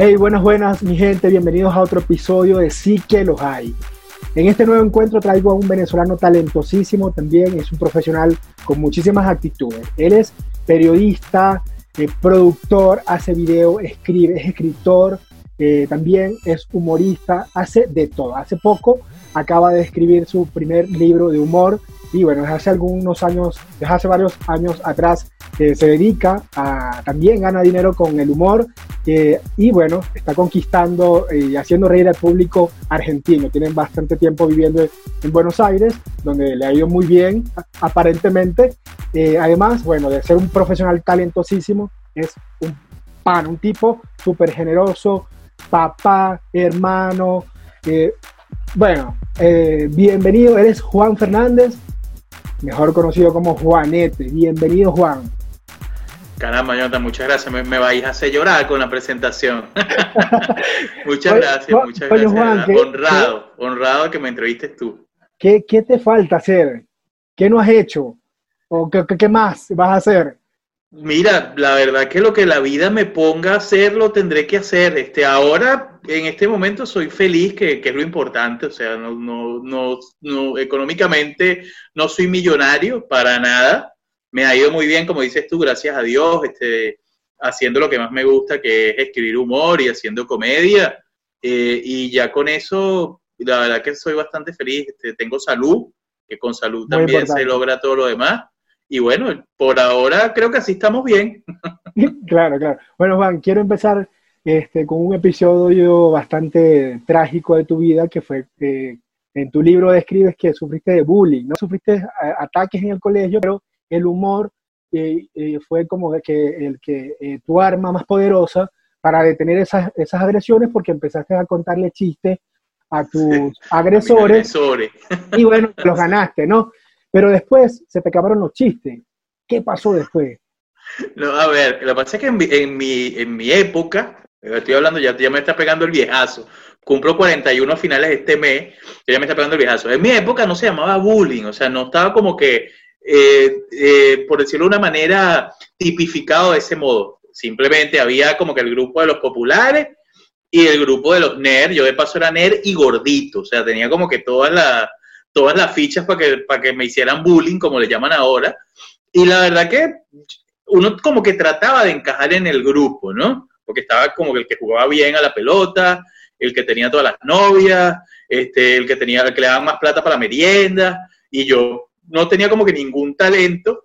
Hey, buenas, buenas, mi gente, bienvenidos a otro episodio de Sí que los hay. En este nuevo encuentro traigo a un venezolano talentosísimo, también es un profesional con muchísimas actitudes. Él es periodista, eh, productor, hace video, escribe, es escritor, eh, también es humorista, hace de todo. Hace poco acaba de escribir su primer libro de humor y bueno, desde hace algunos años, desde hace varios años atrás eh, se dedica a, también gana dinero con el humor eh, y bueno, está conquistando y haciendo reír al público argentino. Tienen bastante tiempo viviendo en Buenos Aires, donde le ha ido muy bien aparentemente. además, bueno, de ser un profesional talentosísimo, es un pan, un tipo súper generoso, papá, hermano. Eh, bueno, eh, bienvenido, eres Juan Fernández, mejor conocido como Juanete. Bienvenido, Juan. Caramba, Jonathan, muchas gracias. Me, vais a hacer llorar con la presentación. muchas gracias, muchas gracias. honrado, honrado que me entrevistes tú. ¿Qué, ¿Qué, te falta hacer? ¿Qué no has hecho? ¿O qué, qué más vas a hacer? Mira, la verdad que lo que la vida me ponga a hacer lo tendré que hacer. Este, ahora, en este momento, soy feliz, que, es lo importante. O sea, no, no, no, no, económicamente no soy millonario para nada. Me ha ido muy bien, como dices tú, gracias a Dios, este, haciendo lo que más me gusta, que es escribir humor y haciendo comedia. Eh, y ya con eso, la verdad que soy bastante feliz. Este, tengo salud, que con salud también se logra todo lo demás y bueno, por ahora creo que así estamos bien. claro, claro. Bueno, Juan, quiero empezar este, con un episodio bastante trágico de tu vida, que fue eh, en tu libro describes que sufriste de bullying, no sufriste eh, ataques en el colegio, pero el humor eh, fue como que el que tu arma más poderosa para detener esas, esas agresiones, porque empezaste a contarle chistes a tus agresores, agresores. y bueno, los ganaste, ¿no? Pero después se te acabaron los chistes. ¿Qué pasó después? No, a ver, lo que pasa es que en mi, en mi, en mi época, estoy hablando, ya, ya me está pegando el viejazo, cumplo 41 finales de este mes, ya me está pegando el viejazo. En mi época no se llamaba bullying, o sea, no estaba como que, eh, eh, por decirlo de una manera, tipificado de ese modo. Simplemente había como que el grupo de los populares y el grupo de los nerds. Yo de paso era nerd y gordito, o sea, tenía como que todas las todas las fichas para que, que me hicieran bullying, como le llaman ahora. Y la verdad que uno como que trataba de encajar en el grupo, ¿no? Porque estaba como el que jugaba bien a la pelota, el que tenía todas las novias, este, el que tenía, que le daban más plata para la merienda, y yo no tenía como que ningún talento,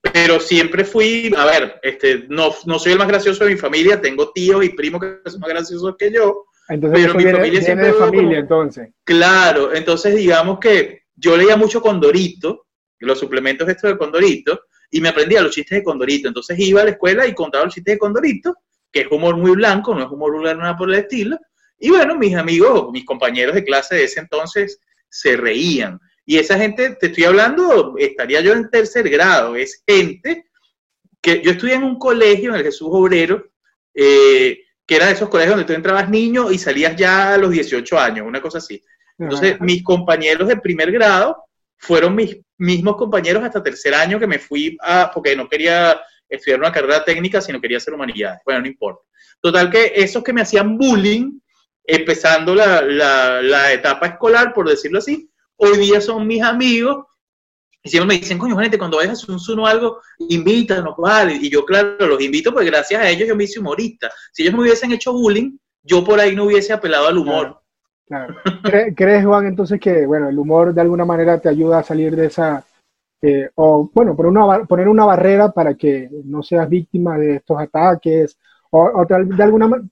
pero siempre fui, a ver, este, no, no soy el más gracioso de mi familia, tengo tíos y primos que son más graciosos que yo, entonces, pero mi familia siempre de familia, entonces. Claro, entonces digamos que yo leía mucho Condorito, los suplementos estos de Condorito, y me aprendía los chistes de Condorito. Entonces iba a la escuela y contaba los chistes de Condorito, que es humor muy blanco, no es humor vulgar nada por el estilo. Y bueno, mis amigos, mis compañeros de clase de ese entonces se reían. Y esa gente, te estoy hablando, estaría yo en tercer grado, es gente que yo estudié en un colegio, en el Jesús Obrero, eh, que era de esos colegios donde tú entrabas niño y salías ya a los 18 años, una cosa así. Entonces, mis compañeros de primer grado fueron mis mismos compañeros hasta tercer año que me fui a, porque no quería estudiar una carrera técnica, sino quería hacer humanidades. Bueno, no importa. Total que esos que me hacían bullying, empezando la, la, la etapa escolar, por decirlo así, hoy día son mis amigos y siempre me dicen, coño, gente, cuando vayas a hacer un Zoom o algo, invítanos, vale. Y yo, claro, los invito, pues gracias a ellos yo me hice humorista. Si ellos me hubiesen hecho bullying, yo por ahí no hubiese apelado al humor. Claro. ¿Crees, Juan, entonces que, bueno, el humor de alguna manera te ayuda a salir de esa, eh, o bueno, poner una, poner una barrera para que no seas víctima de estos ataques, o, de alguna manera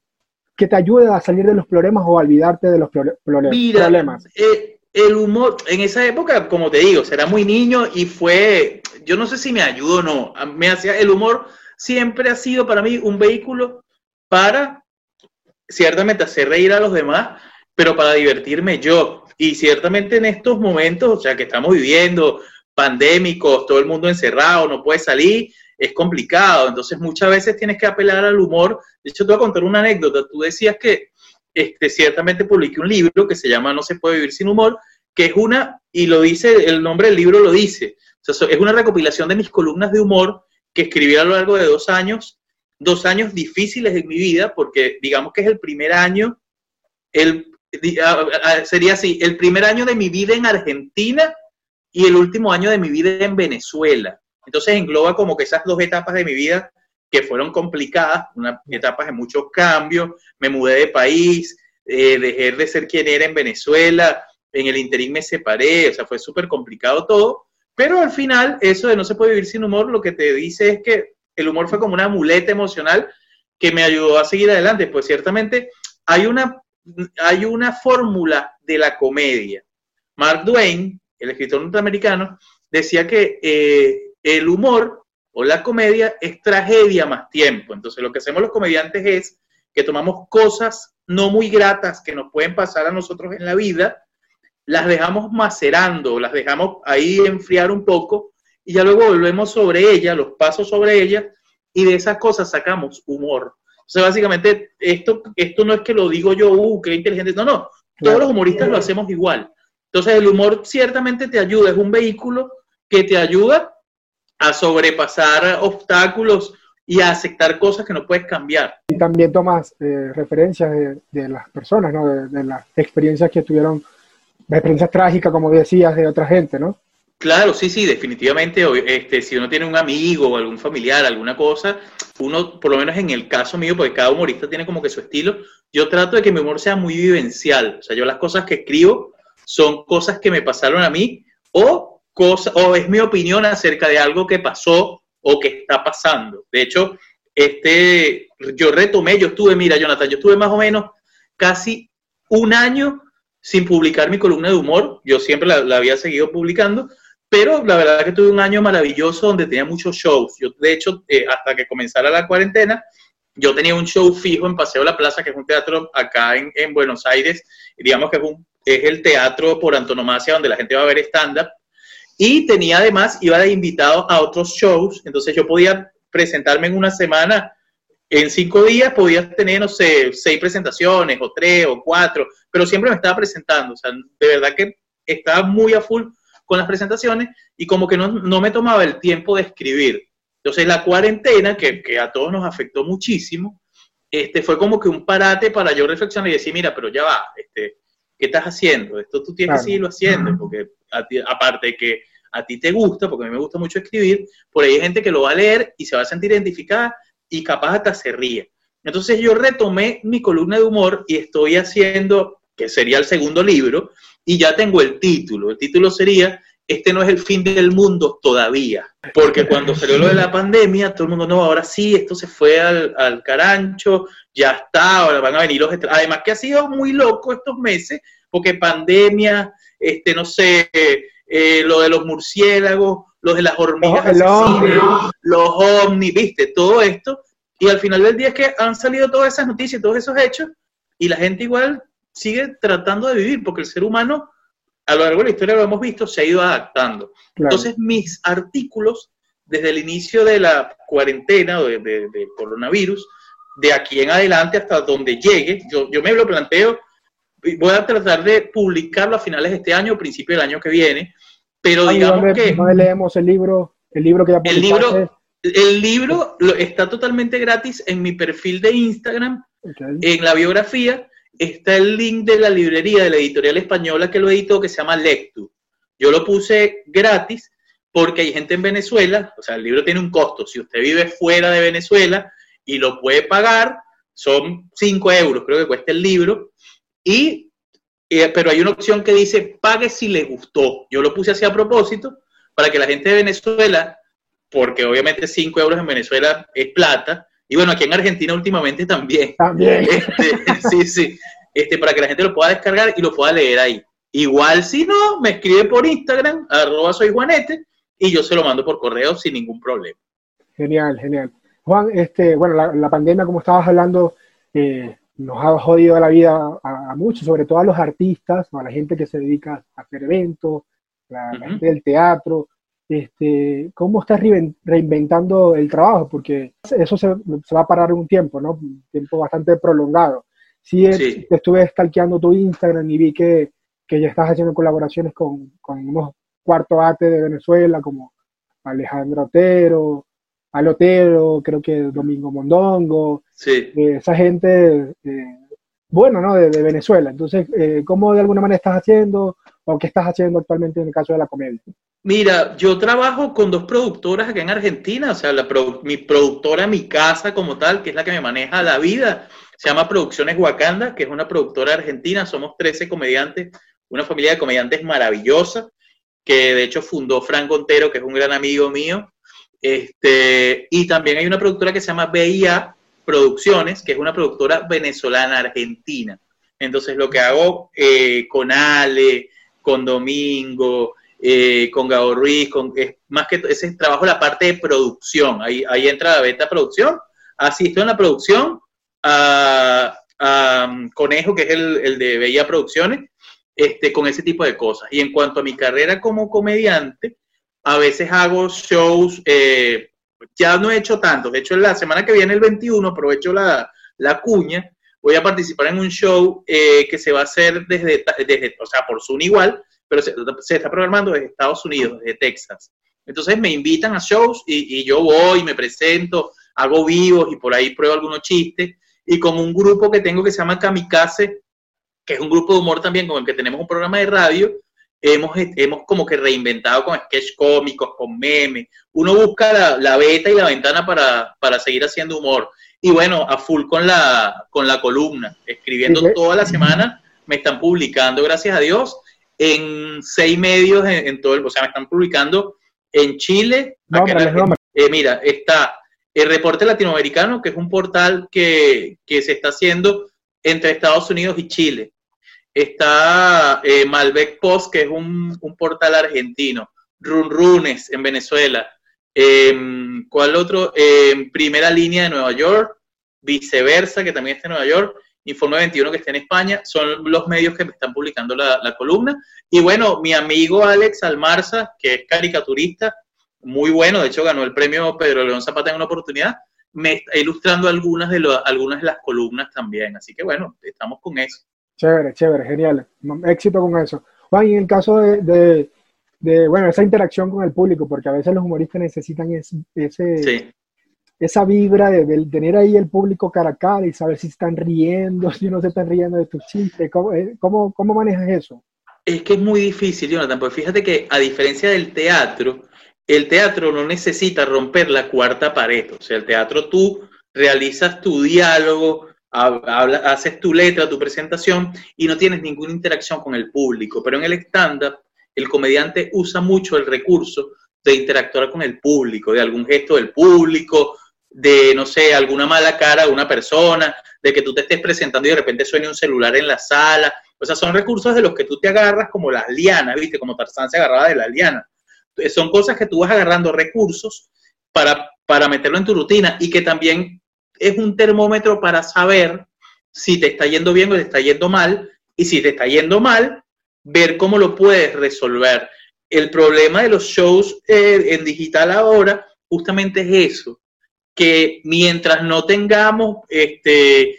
que te ayude a salir de los problemas o a olvidarte de los problemas? Mira, eh, el humor, en esa época, como te digo, será muy niño y fue, yo no sé si me ayudó o no, me hacía, el humor siempre ha sido para mí un vehículo para ciertamente hacer reír a los demás, pero para divertirme yo. Y ciertamente en estos momentos, o sea, que estamos viviendo pandémicos, todo el mundo encerrado, no puede salir, es complicado. Entonces muchas veces tienes que apelar al humor. De hecho, te voy a contar una anécdota. Tú decías que este, ciertamente publiqué un libro que se llama No se puede vivir sin humor, que es una, y lo dice, el nombre del libro lo dice, es una recopilación de mis columnas de humor que escribí a lo largo de dos años dos años difíciles en mi vida, porque digamos que es el primer año, el, sería así, el primer año de mi vida en Argentina y el último año de mi vida en Venezuela. Entonces engloba como que esas dos etapas de mi vida que fueron complicadas, unas etapas de muchos cambios, me mudé de país, eh, dejé de ser quien era en Venezuela, en el interín me separé, o sea, fue súper complicado todo, pero al final eso de no se puede vivir sin humor, lo que te dice es que el humor fue como una muleta emocional que me ayudó a seguir adelante, pues ciertamente hay una, hay una fórmula de la comedia. Mark Twain, el escritor norteamericano, decía que eh, el humor o la comedia es tragedia más tiempo. Entonces lo que hacemos los comediantes es que tomamos cosas no muy gratas que nos pueden pasar a nosotros en la vida, las dejamos macerando, las dejamos ahí enfriar un poco y ya luego volvemos sobre ellas, los pasos sobre ellas y de esas cosas sacamos humor. O sea, básicamente esto, esto no es que lo digo yo, uh, qué inteligente, no, no, todos los humoristas lo hacemos igual. Entonces el humor ciertamente te ayuda, es un vehículo que te ayuda a sobrepasar obstáculos y a aceptar cosas que no puedes cambiar. Y también tomas eh, referencias de, las personas, ¿no? De, las experiencias que tuvieron, experiencias trágicas, como decías, de otra gente, ¿no? Claro, sí, sí, definitivamente. Este, si uno tiene un amigo o algún familiar, alguna cosa, uno, por lo menos en el caso mío, porque cada humorista tiene como que su estilo, yo trato de que mi humor sea muy vivencial. O sea, yo las cosas que escribo son cosas que me pasaron a mí o, o es mi opinión acerca de algo que pasó o que está pasando. De hecho, este, yo retomé, yo estuve, mira, Jonathan, yo estuve más o menos casi un año sin publicar mi columna de humor. Yo siempre la, había seguido publicando, pero la verdad que tuve un año maravilloso donde tenía muchos shows. Yo, de hecho, eh, hasta que comenzara la cuarentena, yo tenía un show fijo en Paseo La Plaza, que es un teatro acá en, en Buenos Aires, digamos que es, es el teatro por antonomasia donde la gente va a ver stand-up. Y tenía además, iba de invitado a otros shows, entonces yo podía presentarme en una semana, en cinco días podía tener, no sé, seis presentaciones o tres o cuatro, pero siempre me estaba presentando, o sea, de verdad que estaba muy a full con las presentaciones y como que no, no me tomaba el tiempo de escribir. Entonces la cuarentena, que, que, a todos nos afectó muchísimo, este, fue como que un parate para yo reflexionar y decir, mira, pero ya va, este, ¿qué estás haciendo? Esto tú tienes que seguirlo haciendo, porque aparte de que a ti te gusta, porque a mí me gusta mucho escribir, por ahí hay gente que lo va a leer y se va a sentir identificada y capaz hasta se ríe. Entonces yo retomé mi columna de humor y estoy haciendo, que sería el segundo libro, y ya tengo el título. El título sería este no es el fin del mundo todavía. Porque cuando salió lo de la pandemia, todo el mundo, no, ahora sí, esto se fue al, al carancho, ya está, ahora van a venir los... Además que ha sido muy loco estos meses, porque pandemia, este, no sé, eh, lo de los murciélagos, lo de las hormigas, los ovnis, viste, todo esto. Y al final del día es que han salido todas esas noticias, todos esos hechos, y la gente igual sigue tratando de vivir, porque el ser humano a lo largo de la historia lo hemos visto, se ha ido adaptando. Entonces, mis artículos, desde el inicio de la cuarentena o del de, coronavirus, de aquí en adelante hasta donde llegue, yo, yo me lo planteo, voy a tratar de publicarlo a finales de este año o principio del año que viene, pero digamos que... No leemos el libro, el libro que ya El libro, el libro está totalmente gratis en mi perfil de Instagram, en la biografía, está el link de la librería de la editorial española que lo editó, que se llama Lectu. Yo lo puse gratis porque hay gente en Venezuela, o sea, el libro tiene un costo. Si usted vive fuera de Venezuela y lo puede pagar, son 5 euros, creo que cuesta el libro. Y, eh, pero hay una opción que dice pague si le gustó. Yo lo puse así a propósito para que la gente de Venezuela, porque obviamente 5 euros en Venezuela es plata, y bueno, aquí en Argentina últimamente también. También. Este, sí, sí. Este, para que la gente lo pueda descargar y lo pueda leer ahí. Igual si no, me escribe por Instagram, arroba soy Juanete, y yo se lo mando por correo sin ningún problema. Genial, genial. Juan, este, bueno, la, pandemia, como estabas hablando, eh, nos ha jodido la vida a, muchos, sobre todo a los artistas, a la gente que se dedica a hacer eventos, la gente del teatro, este, ¿cómo estás reinventando el trabajo? Porque eso se, va a parar un tiempo, ¿no? Un tiempo bastante prolongado. Sí, estuve stalkeando tu Instagram y vi que, que ya estás haciendo colaboraciones con, con unos cuarto ate de Venezuela, como Alejandro Otero, Alotero, creo que Domingo Mondongo, Sí. eh, esa gente, eh, bueno, ¿no? De, de Venezuela. Entonces, eh, ¿cómo de alguna manera estás haciendo o qué estás haciendo actualmente en el caso de la comedia? Mira, yo trabajo con dos productoras acá en Argentina, o sea, la produ- mi productora, mi casa como tal, que es la que me maneja la vida, se llama Producciones Wakanda, que es una productora argentina, somos 13 comediantes, una familia de comediantes maravillosa, que de hecho fundó Franco Ontero, que es un gran amigo mío, este, y también hay una productora que se llama BIA Producciones, que es una productora venezolana argentina. Entonces lo que hago eh, con Ale, con Domingo, eh, con Gabo Ruiz, con, es más que ese es trabajo la parte de producción. Ahí, ahí entra la beta producción. Asisto en la producción a, a, um, Conejo, que es el, el de Bella Producciones, este, con ese tipo de cosas. Y en cuanto a mi carrera como comediante, a veces hago shows, eh, ya no he hecho tantos, de hecho la semana que viene, el 21, aprovecho la, la cuña, voy a participar en un show eh, que se va a hacer desde, desde, o sea, por Zoom igual, pero se, está programando desde Estados Unidos, desde Texas. Entonces me invitan a shows y, y yo voy, me presento, hago vivos y por ahí pruebo algunos chistes. Y con un grupo que tengo que se llama Kamikaze, que es un grupo de humor también con el que tenemos un programa de radio, hemos, hemos como que reinventado con sketch cómicos, con memes. Uno busca la, la beta y la ventana para, para seguir haciendo humor. Y bueno, a full con la, con la columna, escribiendo Sí, toda la semana, me están publicando, gracias a Dios, en seis medios en, en todo el, o sea, me están publicando en Chile, acá. Eh, mira, está el Reporte Latinoamericano, que es un portal que, que se está haciendo entre Estados Unidos y Chile. Está eh, Malbec Post, que es un, un portal argentino. Run Runes en Venezuela. Eh, ¿Cuál otro? Eh, Primera Línea de Nueva York. Viceversa, que también está en Nueva York. Informe 21, que está en España. Son los medios que me están publicando la, la columna. Y bueno, mi amigo Alex Almarza, que es caricaturista, muy bueno, de hecho ganó el premio Pedro León Zapata en una oportunidad, me está ilustrando algunas de, lo- algunas de las columnas también. Así que bueno, estamos con eso. Chévere, chévere, genial. Éxito con eso. Juan, y en el caso de, de, de, bueno, esa interacción con el público, porque a veces los humoristas necesitan ese, ese- Sí. esa vibra de, de tener ahí el público cara a cara y saber si están riendo, si no se están riendo de tus chistes. ¿Cómo, eh, cómo, cómo manejas eso? Es que es muy difícil, Jonathan, porque fíjate que a diferencia del teatro, el teatro no necesita romper la cuarta pared. O sea, el teatro tú realizas tu diálogo, haces tu letra, tu presentación y no tienes ninguna interacción con el público. Pero en el stand-up, el comediante usa mucho el recurso de interactuar con el público, de algún gesto del público, de, no sé, alguna mala cara de una persona, de que tú te estés presentando y de repente suene un celular en la sala. O sea, son recursos de los que tú te agarras como las lianas, ¿viste? Como Tarzán se agarraba de la liana. Son cosas que tú vas agarrando recursos para, para meterlo en tu rutina y que también es un termómetro para saber si te está yendo bien o te está yendo mal y si te está yendo mal, ver cómo lo puedes resolver. El problema de los shows eh, en digital ahora justamente es eso, que mientras no tengamos este,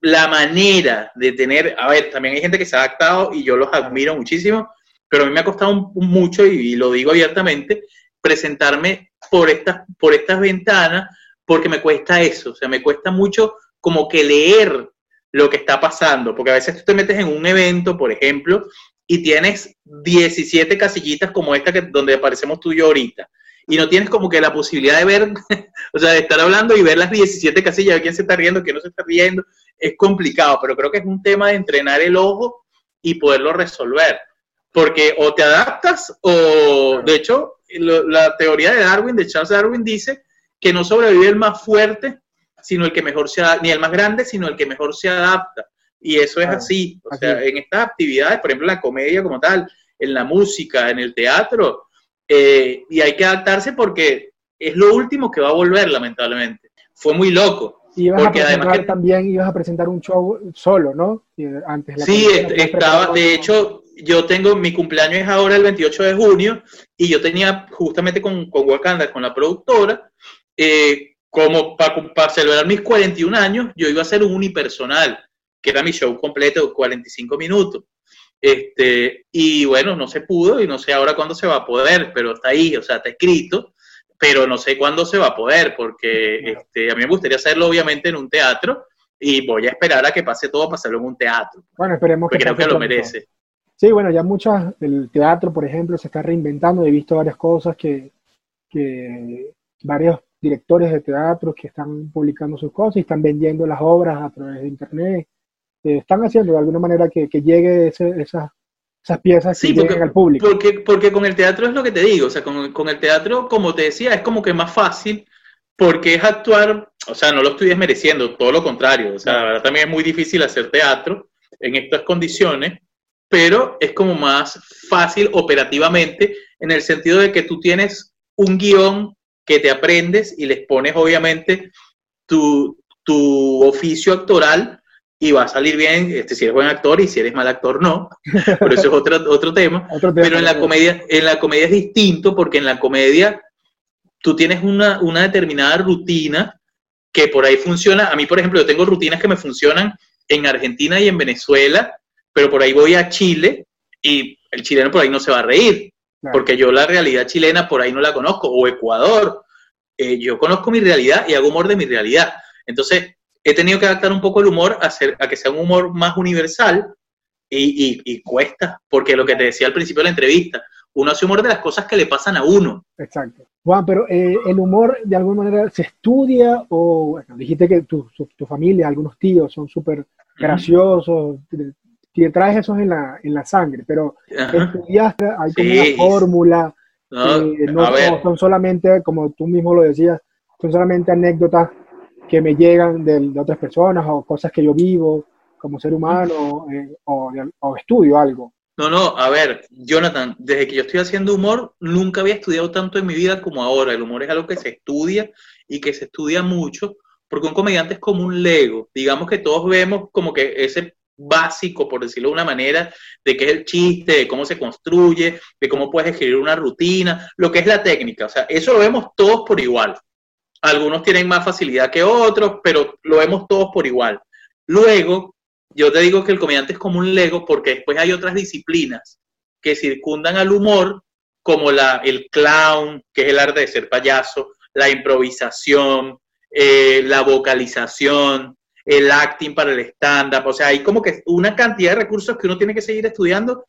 la manera de tener, a ver, también hay gente que se ha adaptado y yo los admiro muchísimo, pero a mí me ha costado mucho, y, y lo digo abiertamente, presentarme por estas, por estas ventanas, porque me cuesta eso, o sea, me cuesta mucho como que leer lo que está pasando, porque a veces tú te metes en un evento, por ejemplo, y tienes 17 casillitas como esta que, donde aparecemos tú y yo ahorita, y no tienes como que la posibilidad de ver, o sea, de estar hablando y ver las 17 casillas, ver quién se está riendo, quién no se está riendo, es complicado, pero creo que es un tema de entrenar el ojo y poderlo resolver. Porque o te adaptas o, de hecho, la teoría de Darwin, de Charles Darwin, dice que no sobrevive el más fuerte, sino el que mejor se adapta, ni el más grande, sino el que mejor se adapta. Y eso es Claro, así. O así sea, en estas actividades, por ejemplo, en la comedia como tal, en la música, en el teatro, eh, y hay que adaptarse porque es lo último que va a volver, lamentablemente. Fue muy loco. Y ibas Porque a además presentar que- también, ibas a presentar un show solo, ¿no? Antes la Sí, comedia, ¿no? estaba, de hecho, yo tengo, mi cumpleaños es ahora el 28 de junio, y yo tenía justamente con, con Wakanda, con la productora, eh, como para celebrar mis 41 años, yo iba a hacer un unipersonal, que era mi show completo de 45 minutos. Este, y bueno, no se pudo y no sé ahora cuándo se va a poder, pero está ahí, o sea, está escrito. pero no sé cuándo se va a poder, porque este, a mí me gustaría hacerlo obviamente en un teatro y voy a esperar a que pase todo para hacerlo en un teatro. Bueno, esperemos que creo que lo merece. Sí, bueno, ya muchas, el teatro, por ejemplo, se está reinventando. He visto varias cosas que, que varios directores de teatro que están publicando sus cosas y están vendiendo las obras a través de internet. Eh, están haciendo de alguna manera que, que llegue ese, esas, esas piezas sí, porque, al público. Porque, porque con el teatro es lo que te digo, o sea, con, con, el teatro, como te decía, es como que más fácil porque es actuar, o sea, no lo estoy desmereciendo, todo lo contrario, o sea, la verdad también es muy difícil hacer teatro en estas condiciones, pero es como más fácil operativamente en el sentido de que tú tienes un guion que te aprendes y les pones obviamente tu, tu oficio actoral y va a salir bien este, si eres buen actor y si eres mal actor no, pero eso es otro, otro, tema. Pero en la, comedia, en la comedia es distinto porque en la comedia tú tienes una, una determinada rutina que por ahí funciona. A mí, por ejemplo, yo tengo rutinas que me funcionan en Argentina y en Venezuela, pero por ahí voy a Chile y el chileno por ahí no se va a reír porque yo la realidad chilena por ahí no la conozco, o Ecuador. Eh, yo conozco mi realidad y hago humor de mi realidad. Entonces, he tenido que adaptar un poco el humor a, hacer, a que sea un humor más universal y, y, cuesta, porque lo que te decía al principio de la entrevista, uno hace humor de las cosas que le pasan a uno. Exacto. Juan, pero eh, el humor de alguna manera se estudia o, bueno, dijiste que tu, tu, familia, algunos tíos son súper graciosos, si traes eso en la, en la sangre, pero estudiaste, hay como una fórmula, no, son solamente, como tú mismo lo decías, son solamente anécdotas que me llegan de, otras personas o cosas que yo vivo como ser humano eh, o, o, estudio algo. No, no, a ver, Jonathan, desde que yo estoy haciendo humor, nunca había estudiado tanto en mi vida como ahora. El humor es algo que se estudia y que se estudia mucho, porque un comediante es como un Lego. Digamos que todos vemos como que ese básico, por decirlo de una manera, de qué es el chiste, de cómo se construye, de cómo puedes escribir una rutina, lo que es la técnica. O sea, eso lo vemos todos por igual. Algunos tienen más facilidad que otros, pero lo vemos todos por igual. Luego, yo te digo que el comediante es como un Lego porque después hay otras disciplinas que circundan al humor, como la, el clown, que es el arte de ser payaso, la improvisación, eh, la vocalización, el acting para el stand-up, o sea, hay como que una cantidad de recursos que uno tiene que seguir estudiando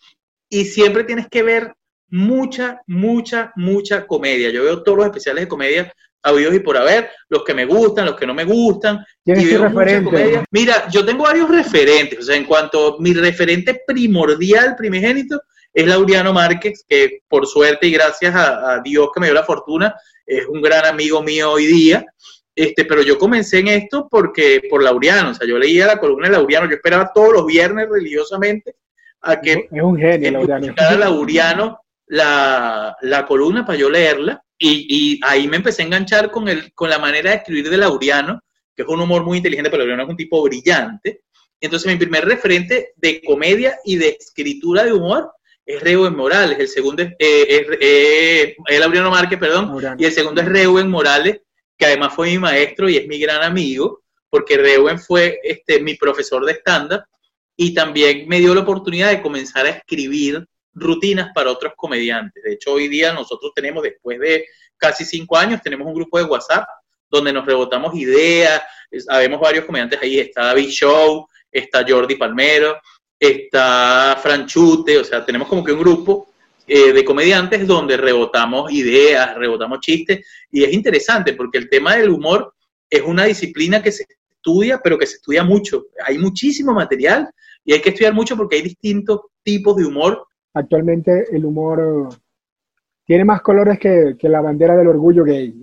y siempre tienes que ver mucha, mucha, mucha comedia. Yo veo todos los especiales de comedia habidos y por haber, los que me gustan, los que no me gustan. ¿Tienes referente? Mira, yo tengo varios referentes, o sea, en cuanto mi referente primordial, primigénito, es Laureano Márquez, que por suerte y gracias a, a Dios que me dio la fortuna, es un gran amigo mío hoy día. Este, pero yo comencé en esto porque por Laureano, o sea, yo leía la columna de Laureano, yo esperaba todos los viernes religiosamente a que es un genio, Laureano. Laureano la, la, columna para yo leerla y, y, ahí me empecé a enganchar con, el, con la manera de escribir de Laureano, que es un humor muy inteligente, pero Laureano es un tipo brillante. Entonces mi primer referente de comedia y de escritura de humor es Reuben Morales, el segundo es, eh, eh, Laureano Márquez, perdón, y el segundo es Reuben Morales, que además fue mi maestro y es mi gran amigo, porque Reuen fue este, mi profesor de estándar y también me dio la oportunidad de comenzar a escribir rutinas para otros comediantes. De hecho, hoy día nosotros tenemos, después de casi cinco años, tenemos un grupo de WhatsApp donde nos rebotamos ideas, sabemos varios comediantes ahí, está David Show, está Jordi Palmero, está Franchute, o sea, tenemos como que un grupo eh, de comediantes donde rebotamos ideas, rebotamos chistes, y es interesante porque el tema del humor es una disciplina que se estudia, pero que se estudia mucho. Hay muchísimo material y hay que estudiar mucho porque hay distintos tipos de humor. Actualmente el humor tiene más colores que, la bandera del orgullo gay.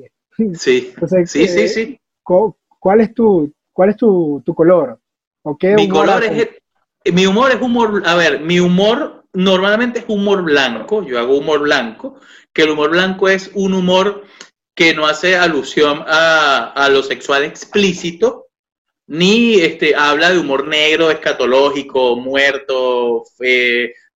Sí, sí, sí, sí. ¿Cuál es tu, cuál es tu, color? ¿O qué mi color es, mi humor es humor, a ver, mi humor normalmente es humor blanco, yo hago humor blanco, que el humor blanco es un humor que no hace alusión a, lo sexual explícito, ni este, habla de humor negro, escatológico, muerto,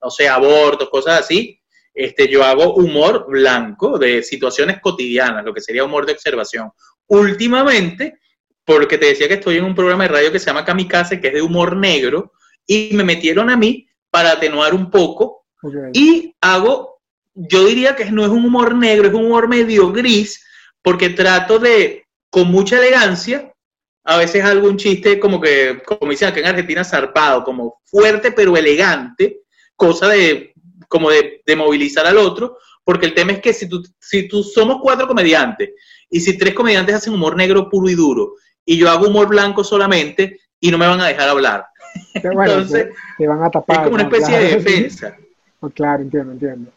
no sé, abortos, cosas así. Este, yo hago humor blanco de situaciones cotidianas, lo que sería humor de observación. Últimamente, porque te decía que estoy en un programa de radio que se llama Kamikaze, que es de humor negro, y me metieron a mí para atenuar un poco. Y hago, yo diría que no es un humor negro, es un humor medio gris, porque trato de, con mucha elegancia, a veces algún chiste como que, como dicen acá en Argentina, zarpado, como fuerte pero elegante, cosa de, como de, de movilizar al otro, porque el tema es que si tú, si tú somos cuatro comediantes y si tres comediantes hacen humor negro puro y duro y yo hago humor blanco solamente y no me van a dejar hablar. Entonces, te, van a tapar. Es como una especie de defensa. Claro, entiendo, entiendo.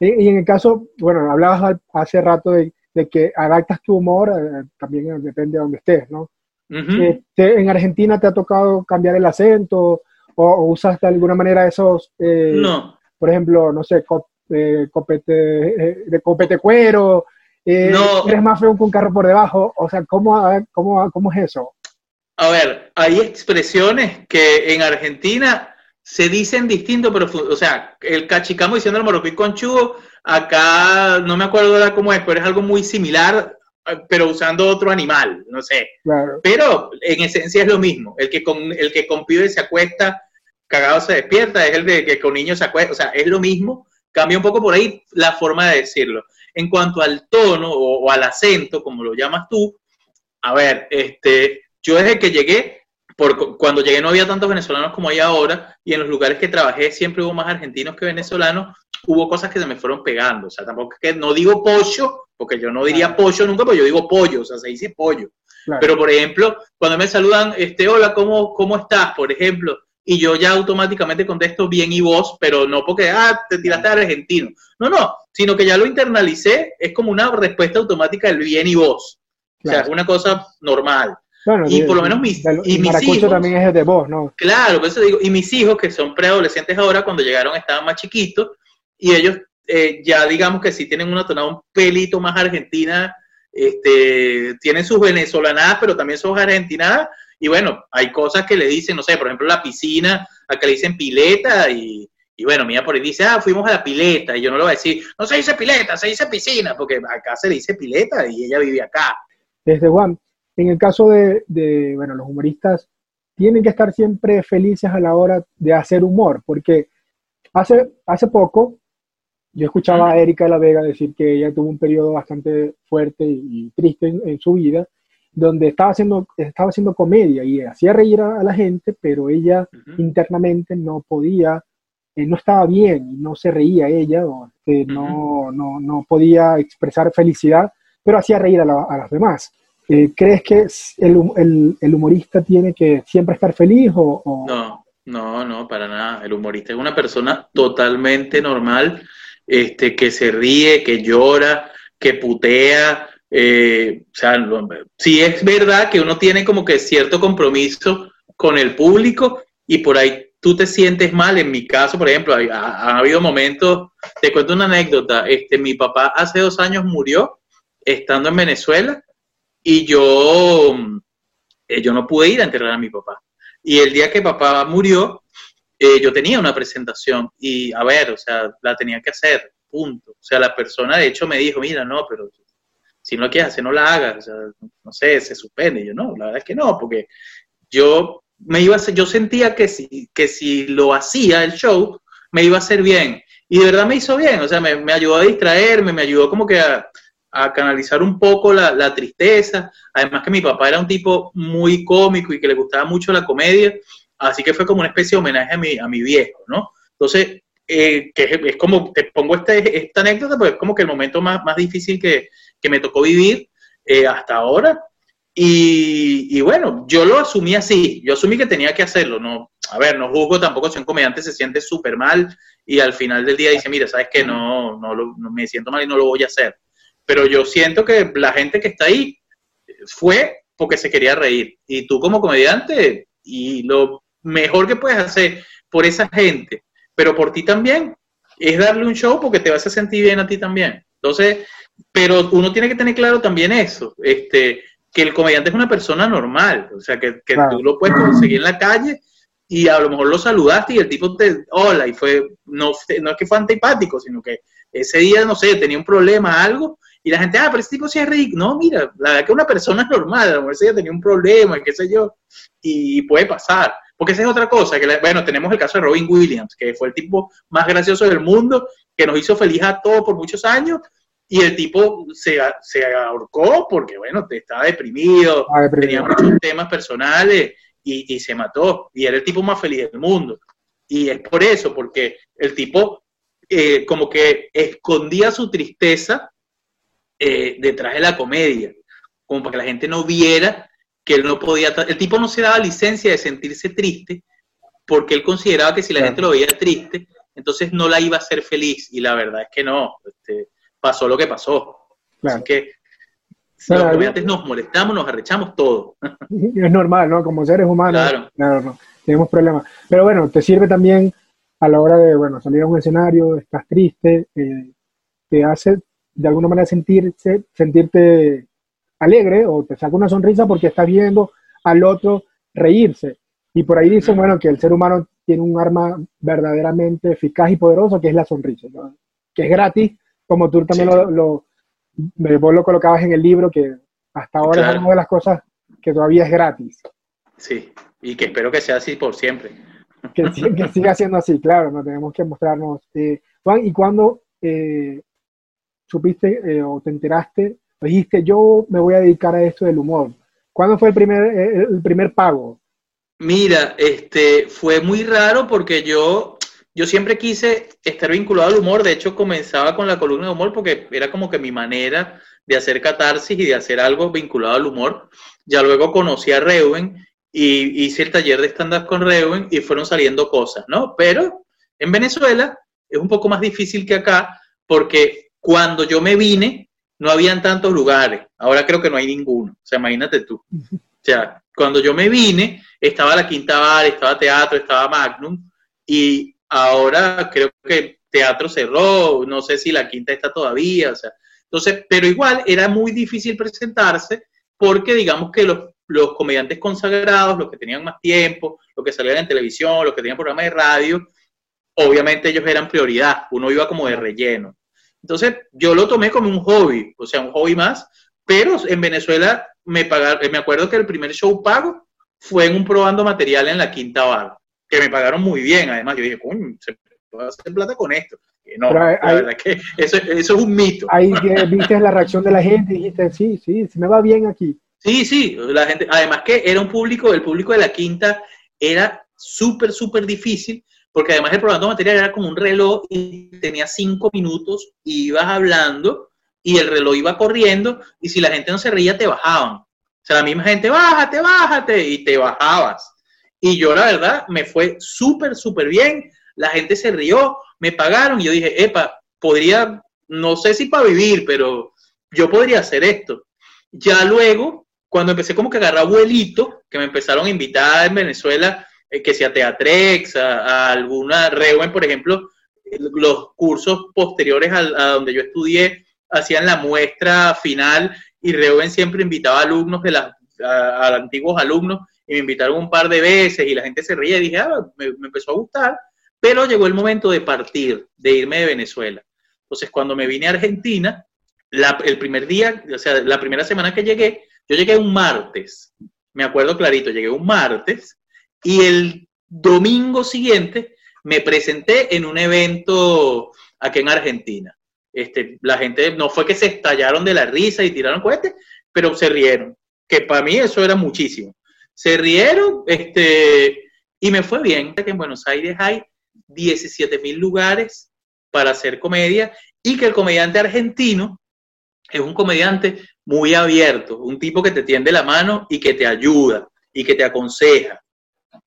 Y, en el caso, bueno, hablabas hace rato de, que adaptas tu humor, eh, también depende de donde estés, ¿no? Este, ¿En Argentina te ha tocado cambiar el acento o, usas de alguna manera esos, eh, no. por ejemplo, no sé, eh, copete, de copete cuero, no. eres más feo que un carro por debajo, o sea, ¿cómo, cómo, cómo es eso? A ver, hay expresiones que en Argentina se dicen distinto, pero, o sea, el cachicamo diciendo el morroquí conchudo, acá no me acuerdo ahora cómo es, pero es algo muy similar pero usando otro animal, no sé. Pero en esencia es lo mismo. El que con el que con se acuesta, cagado se despierta, es el de que con niños se acuesta, o sea, es lo mismo. Cambia un poco por ahí la forma de decirlo. En cuanto al tono o, al acento, como lo llamas tú, a ver, este, yo desde que llegué, por, cuando llegué no había tantos venezolanos como hay ahora, y en los lugares que trabajé siempre hubo más argentinos que venezolanos, hubo cosas que se me fueron pegando. O sea, tampoco es que no digo pollo, porque yo no diría pollo nunca, pero yo digo pollo, o sea, se dice pollo. Pero, por ejemplo, cuando me saludan, este, hola, ¿cómo, ¿cómo estás? Por ejemplo, y yo ya automáticamente contesto bien y vos, pero no porque, ah, te tiraste al argentino. No, no, sino que ya lo internalicé, es como una respuesta automática del bien y vos. O sea, es una cosa normal. Y por lo menos mis, y mis hijos también es de vos, ¿no? Claro, por eso digo, y mis hijos que son preadolescentes ahora, cuando llegaron estaban más chiquitos, y ellos eh, ya digamos que sí tienen una tonada un pelito más argentina, este, tienen sus venezolanadas, pero también son argentinadas, y bueno, hay cosas que le dicen, no sé, por ejemplo, la piscina, acá le dicen pileta, y, y bueno, mía por ahí dice, ah, fuimos a la pileta, y yo no lo voy a decir, no se dice pileta, se dice piscina, porque acá se le dice pileta y ella vive acá. Desde Juan, en el caso de, de, bueno, los humoristas tienen que estar siempre felices a la hora de hacer humor, porque hace, hace poco yo escuchaba a Erika de la Vega decir que ella tuvo un periodo bastante fuerte y, triste en, su vida, donde estaba haciendo, estaba haciendo comedia y hacía reír a, la gente, pero ella internamente no podía, eh, no estaba bien, no se reía ella, o, no, no, no, podía expresar felicidad, pero hacía reír a, las demás. Eh, ¿Crees que el, el, humorista tiene que siempre estar feliz o, No, no, no, para nada. El humorista es una persona totalmente normal este, que se ríe, que llora, que putea. Eh, o sea, sí es verdad que uno tiene como que cierto compromiso con el público y por ahí tú te sientes mal. En mi caso, por ejemplo, ha, habido momentos, te cuento una anécdota, este, mi papá hace dos años murió estando en Venezuela y yo, eh, yo no pude ir a enterrar a mi papá. Y el día que papá murió, eh, yo tenía una presentación y, a ver, o sea, la tenía que hacer, punto. O sea, la persona de hecho me dijo, mira, no, pero si no quieres hacer, no la hagas, no sé, se suspende. yo, no, la verdad es que no, porque yo me iba a yo sentía que si, que si lo hacía el show, me iba a hacer bien. Y de verdad me hizo bien, o sea, me, me ayudó a distraerme, me ayudó como que a, a canalizar un poco la, la, tristeza. Además que mi papá era un tipo muy cómico y que le gustaba mucho la comedia. Así que fue como una especie de homenaje a mi, a mi viejo, ¿no? Entonces, eh, que es, como, te pongo este, esta anécdota, porque es como que el momento más, más difícil que, que me tocó vivir eh, hasta ahora. Y, bueno, yo lo asumí así, yo asumí que tenía que hacerlo, no, a ver, no juzgo tampoco si un comediante se siente súper mal y al final del día dice, mira, sabes que no, no, lo, no me siento mal y no lo voy a hacer. Pero yo siento que la gente que está ahí fue porque se quería reír. Y tú como comediante, y lo mejor que puedes hacer por esa gente, pero por ti también, es darle un show porque te vas a sentir bien a ti también. Entonces, pero uno tiene que tener claro también eso, este, que el comediante es una persona normal, o sea, que, tú lo puedes conseguir en la calle y a lo mejor lo saludaste y el tipo te, hola, y fue, no, no es que fue antipático, sino que ese día, no sé, tenía un problema, algo, y la gente, ah, pero ese tipo sí es rico. No, mira, la verdad que una persona es normal, a lo mejor día tenía un problema, qué sé yo, y puede pasar. Porque esa es otra cosa, que bueno, tenemos el caso de Robin Williams, que fue el tipo más gracioso del mundo, que nos hizo feliz a todos por muchos años, y el tipo se, se ahorcó porque, bueno, estaba deprimido, tenía muchos temas personales y, y, se mató. Y era el tipo más feliz del mundo. Y es por eso, porque el tipo eh, como que escondía su tristeza eh, detrás de la comedia, como para que la gente no viera que él no podía... El tipo no se daba licencia de sentirse triste porque él consideraba que si la gente lo veía triste, entonces no la iba a hacer feliz. Y la verdad es que no. Este, pasó lo que pasó. Así que si los comediantes nos molestamos, nos arrechamos todo. Es normal, ¿no? Como seres humanos, claro. no, tenemos problemas. Pero bueno, te sirve también a la hora de, bueno, salir a un escenario, estás triste, eh, te hace de alguna manera sentirse, sentirte alegre o te saca una sonrisa porque estás viendo al otro reírse. Y por ahí dicen, bueno, que el ser humano tiene un arma verdaderamente eficaz y poderoso que es la sonrisa, que es gratis como tú también lo, lo, vos lo colocabas en el libro, que hasta ahora es una de las cosas que todavía es gratis. Sí, y que espero que sea así por siempre. Que, que siga siendo así, claro, no tenemos que mostrarnos. Eh, Juan, ¿y cuándo eh, supiste eh, o te enteraste, dijiste, yo me voy a dedicar a esto del humor? ¿Cuándo fue el primer, el primer pago? Mira, este, fue muy raro porque yo yo siempre quise estar vinculado al humor, de hecho comenzaba con la columna de humor porque era como que mi manera de hacer catarsis y de hacer algo vinculado al humor. Ya luego conocí a Reuben y hice el taller de stand-up con Reuben y fueron saliendo cosas, ¿no? Pero en Venezuela es un poco más difícil que acá porque cuando yo me vine no habían tantos lugares, ahora creo que no hay ninguno, o sea, imagínate tú. O sea, cuando yo me vine estaba la Quinta Bar, estaba Teatro, estaba Magnum y Ahora creo que teatro cerró, no sé si la quinta está todavía, o sea, entonces, pero igual era muy difícil presentarse porque digamos que los, los comediantes consagrados, los que tenían más tiempo, los que salían en televisión, los que tenían programas de radio, obviamente ellos eran prioridad, uno iba como de relleno. Entonces, yo lo tomé como un hobby, o sea, un hobby más, pero en Venezuela me pagaron, me acuerdo que el primer show pago fue en un probando material en la Quinta Bar que me pagaron muy bien. Además, yo dije, coño, se puede hacer plata con esto. no, la verdad que eso, eso, es un mito. Ahí viste la reacción de la gente y dijiste, sí, sí, se me va bien aquí. Sí, sí, la gente, además que era un público, el público de la quinta era súper, súper difícil, porque además el programa de material era como un reloj y tenía cinco minutos y ibas hablando y el reloj iba corriendo y si la gente no se reía te bajaban. O sea, la misma gente, bájate, bájate, y te bajabas. Y yo, la verdad, me fue súper, súper bien. La gente se rió, me pagaron y yo dije, epa, podría, no sé si para vivir, pero yo podría hacer esto. Ya luego, cuando empecé como que agarrar abuelito, que me empezaron a invitar en Venezuela, eh, que sea Teatrex, a, alguna Reuen, por ejemplo, los cursos posteriores a, donde yo estudié hacían la muestra final y Reuen siempre invitaba alumnos de las, a antiguos alumnos y me invitaron un par de veces y la gente se reía y dije, ah, me, empezó a gustar, pero llegó el momento de partir, de irme de Venezuela. Entonces, cuando me vine a Argentina, el primer día, o sea, la primera semana que llegué, yo llegué un martes, me acuerdo clarito, llegué un martes y el domingo siguiente me presenté en un evento aquí en Argentina. Este, la gente no fue que se estallaron de la risa y tiraron cohetes, pero se rieron, que para mí eso era muchísimo se rieron este, y me fue bien. Que en Buenos Aires hay 17 mil lugares para hacer comedia y que el comediante argentino es un comediante muy abierto, un tipo que te tiende la mano y que te ayuda y que te aconseja.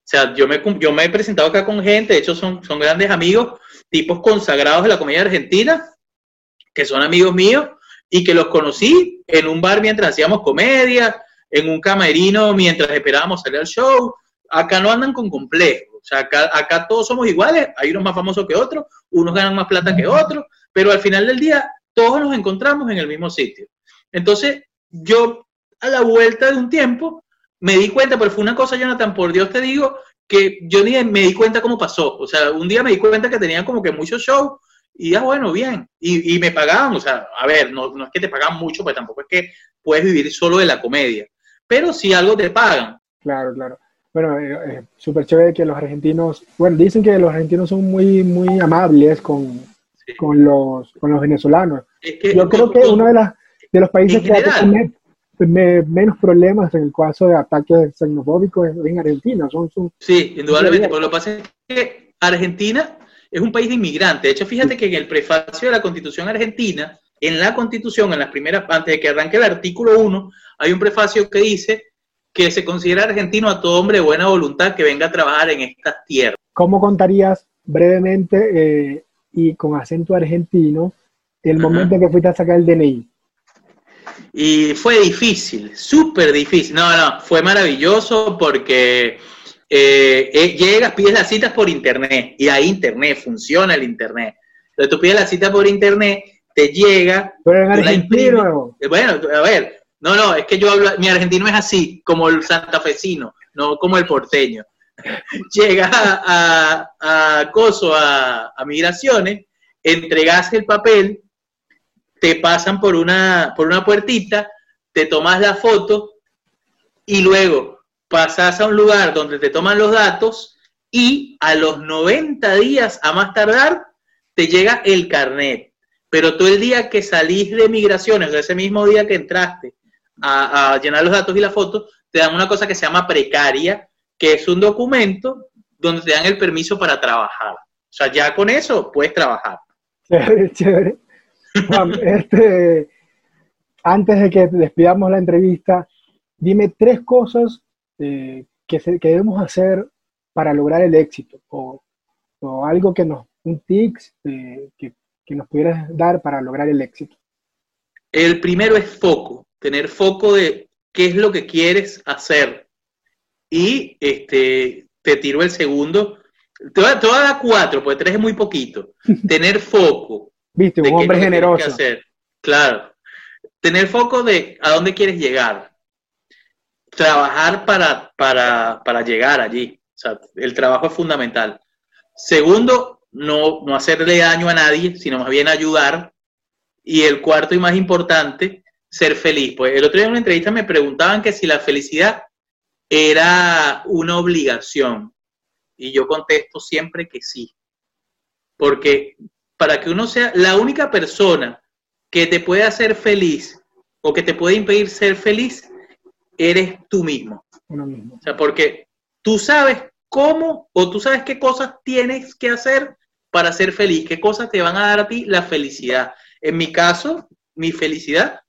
O sea, yo me, yo me he presentado acá con gente, de hecho son, son grandes amigos, tipos consagrados de la comedia argentina, que son amigos míos y que los conocí en un bar mientras hacíamos comedia, en un camerino mientras esperábamos salir al show. Acá no andan con complejo. O sea, acá, todos somos iguales, hay unos más famosos que otros, unos ganan más plata que otros, pero al final del día todos nos encontramos en el mismo sitio. Entonces, yo a la vuelta de un tiempo me di cuenta, pero fue una cosa, Jonathan, por Dios te digo, que yo ni me di cuenta cómo pasó. O sea, un día me di cuenta que tenía como que muchos shows y ya bueno, bien. Y, me pagaban, o sea, a ver, no, no es que te pagan mucho, pues tampoco es que puedes vivir solo de la comedia pero si algo te pagan. Claro, claro. Bueno, eh, eh, súper chévere que los argentinos, bueno, dicen que los argentinos son muy, muy amables con, con, los, con los venezolanos. Yo creo que uno de, las, de los países que menos problemas en el caso de ataques xenofóbicos en Argentina. Son, sí, indudablemente. Pero lo que pasa es que Argentina es un país de inmigrantes. De hecho, fíjate que en el prefacio de la Constitución argentina, en la Constitución, en las primeras, antes de que arranque el artículo 1, hay un prefacio que dice que se considera argentino a todo hombre de buena voluntad que venga a trabajar en estas tierras. ¿Cómo contarías brevemente eh, y con acento argentino el momento que fuiste a sacar el DNI? Y fue difícil, súper difícil. No, no, fue maravilloso porque eh, eh, llegas, pides las citas por internet y hay internet, funciona el internet. Entonces tú pides la cita por internet, te llega. Pero en argentino. Bueno, a ver, no, no, es que yo hablo, mi argentino es así, como el santafesino, no como el porteño. Llega a, a, a Coso, a, migraciones, entregas el papel, te pasan por una, por una puertita, te tomas la foto y luego pasas a un lugar donde te toman los datos y a los 90 días a más tardar te llega el carnet. Pero tú el día que salís de migraciones, ese mismo día que entraste, a, llenar los datos y la foto, te dan una cosa que se llama precaria, que es un documento donde te dan el permiso para trabajar. O sea, ya con eso puedes trabajar. Chévere, chévere. Juan, este, antes de que despidamos la entrevista, dime tres cosas eh, que, debemos hacer para lograr el éxito o, algo que nos, un tips eh, que, que nos pudieras dar para lograr el éxito. El primero es foco tener foco de qué es lo que quieres hacer. Y este, te tiro el segundo. Te voy, a, dar cuatro, porque tres es muy poquito. tener foco. Viste, un hombre generoso. hacer. Claro. Tener foco de a dónde quieres llegar. Trabajar para, para, para llegar allí. O sea, el trabajo es fundamental. Segundo, no, no hacerle daño a nadie, sino más bien ayudar. Y el cuarto y más importante, ser feliz. Pues el otro día en una entrevista me preguntaban que si la felicidad era una obligación. Y yo contesto siempre que sí. Porque para que uno sea la única persona que te puede hacer feliz o que te puede impedir ser feliz, eres tú mismo. mismo. O sea, porque tú sabes cómo o tú sabes qué cosas tienes que hacer para ser feliz, qué cosas te van a dar a ti la felicidad. En mi caso, mi felicidad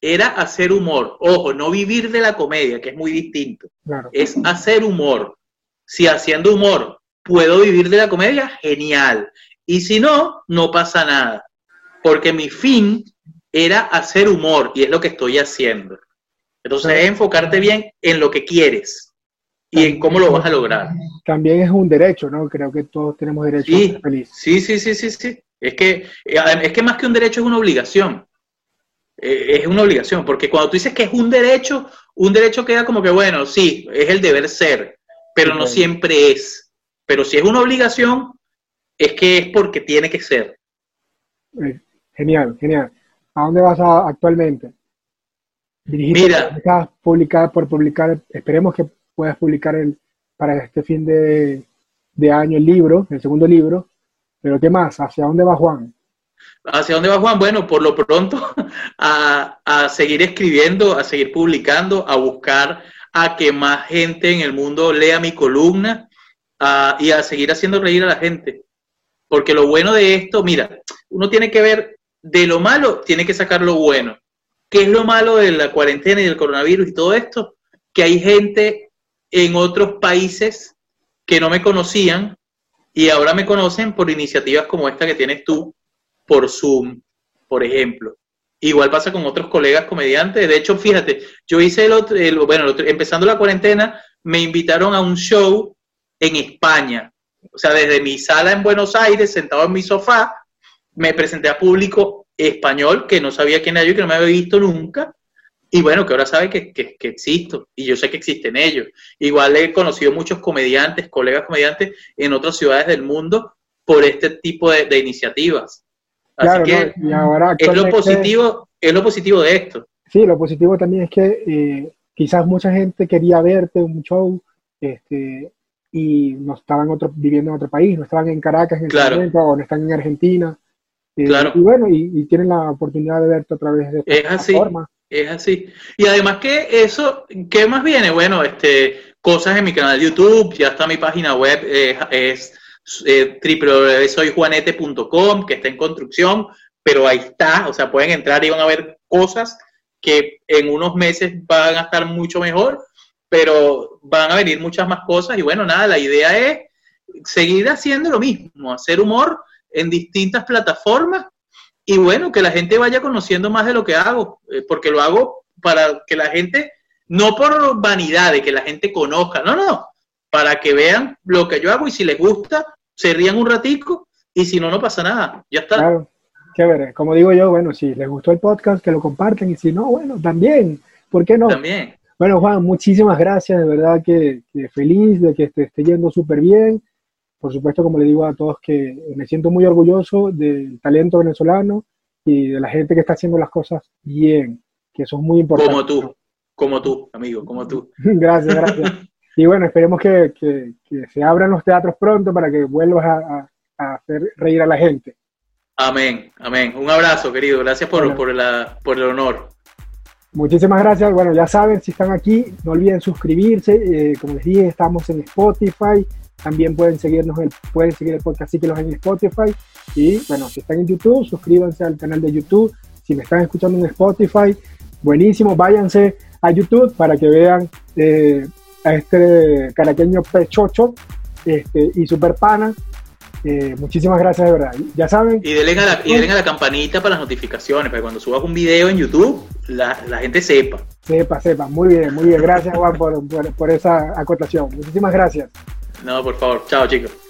era hacer humor. Ojo, no vivir de la comedia, que es muy distinto. Es hacer humor. Si haciendo humor puedo vivir de la comedia, genial. Y si no, no pasa nada. Porque mi fin era hacer humor y es lo que estoy haciendo. Entonces es enfocarte bien en lo que quieres y en cómo lo vas a lograr. También es un derecho, ¿no? Creo que todos tenemos derecho a ser felices. Sí, sí, sí, sí, sí. Es que, es que más que un derecho es una obligación. Eh, es una obligación, porque cuando tú dices que es un derecho, un derecho queda como que, bueno, sí, es el deber ser, pero no siempre es. Pero si es una obligación, es que es porque tiene que ser. Eh, genial, genial. ¿A dónde vas actualmente? Mira, estás publicar por publicar, esperemos que puedas publicar el, para este fin de, de año el libro, el segundo libro, pero ¿qué más? ¿Hacia dónde va Juan? ¿Hacia dónde va Juan? Bueno, por lo pronto a, seguir escribiendo, a seguir publicando, a buscar a que más gente en el mundo lea mi columna y a seguir haciendo reír a la gente. Porque lo bueno de esto, mira, uno tiene que ver de lo malo, tiene que sacar lo bueno. ¿Qué es lo malo de la cuarentena y del coronavirus y todo esto? Que hay gente en otros países que no me conocían y ahora me conocen por iniciativas como esta que tienes tú, por Zoom, por ejemplo. Igual pasa con otros colegas comediantes. De hecho, fíjate, yo hice el otro, bueno, empezando la cuarentena, me invitaron a un show en España. O sea, desde mi sala en Buenos Aires, sentado en mi sofá, me presenté a público español que no sabía quién era yo, que no me había visto nunca. Y bueno, que ahora sabe que, que, existo y yo sé que existen ellos. Igual he conocido muchos comediantes, colegas comediantes en otras ciudades del mundo por este tipo de iniciativas. Así que es lo positivo, es lo positivo de esto. Sí, lo positivo también es que eh, quizás mucha gente quería verte un show este, y no estaban otro, viviendo en otro país, no estaban en Caracas en claro. o no están en Argentina. claro. Y bueno, y, tienen la oportunidad de verte a través de es así, Es así. Y además que eso, ¿qué más viene? Bueno, este, cosas en mi canal de YouTube, ya está mi página web, eh, es eh, www.soyjuanete.com, que está en construcción, pero ahí está, o sea, pueden entrar y van a ver cosas que en unos meses van a estar mucho mejor, pero van a venir muchas más cosas y bueno, nada, la idea es seguir haciendo lo mismo, hacer humor en distintas plataformas y bueno, que la gente vaya conociendo más de lo que hago, eh, porque lo hago para que la gente, no por vanidad de que la gente conozca, no, no, para que vean lo que yo hago y si les gusta, se rían un ratico y si no, no pasa nada, ya está. Claro, chévere. Como digo yo, bueno, si les gustó el podcast, que lo comparten y si no, bueno, también, ¿por qué no? También. Bueno, Juan, muchísimas gracias, de verdad que, feliz de que te esté yendo súper bien. Por supuesto, como le digo a todos, que me siento muy orgulloso del talento venezolano y de la gente que está haciendo las cosas bien, que eso es muy importante. Como tú, como tú, amigo, como tú. gracias, gracias. Y bueno, esperemos que, se abran los teatros pronto para que vuelvas a, hacer reír a la gente. Amén, amén. Un abrazo, querido. Gracias por, por, la, por el honor. Muchísimas gracias. Bueno, ya saben, si están aquí, no olviden suscribirse. Eh, como les dije, estamos en Spotify. También pueden seguirnos, el, pueden seguir el podcast los en Spotify. Y bueno, si están en YouTube, suscríbanse al canal de YouTube. Si me están escuchando en Spotify, buenísimo, váyanse a YouTube para que vean eh, a este caraqueño pechocho este, y super pana. Eh, muchísimas gracias de verdad. Ya saben. Y denle a, la, y a la campanita para las notificaciones, para que cuando subas un video en YouTube, la, gente sepa. Sepa, sepa. Muy bien, muy bien. Gracias, Juan, por, por esa acotación. Muchísimas gracias. No, por favor. Chao, chicos.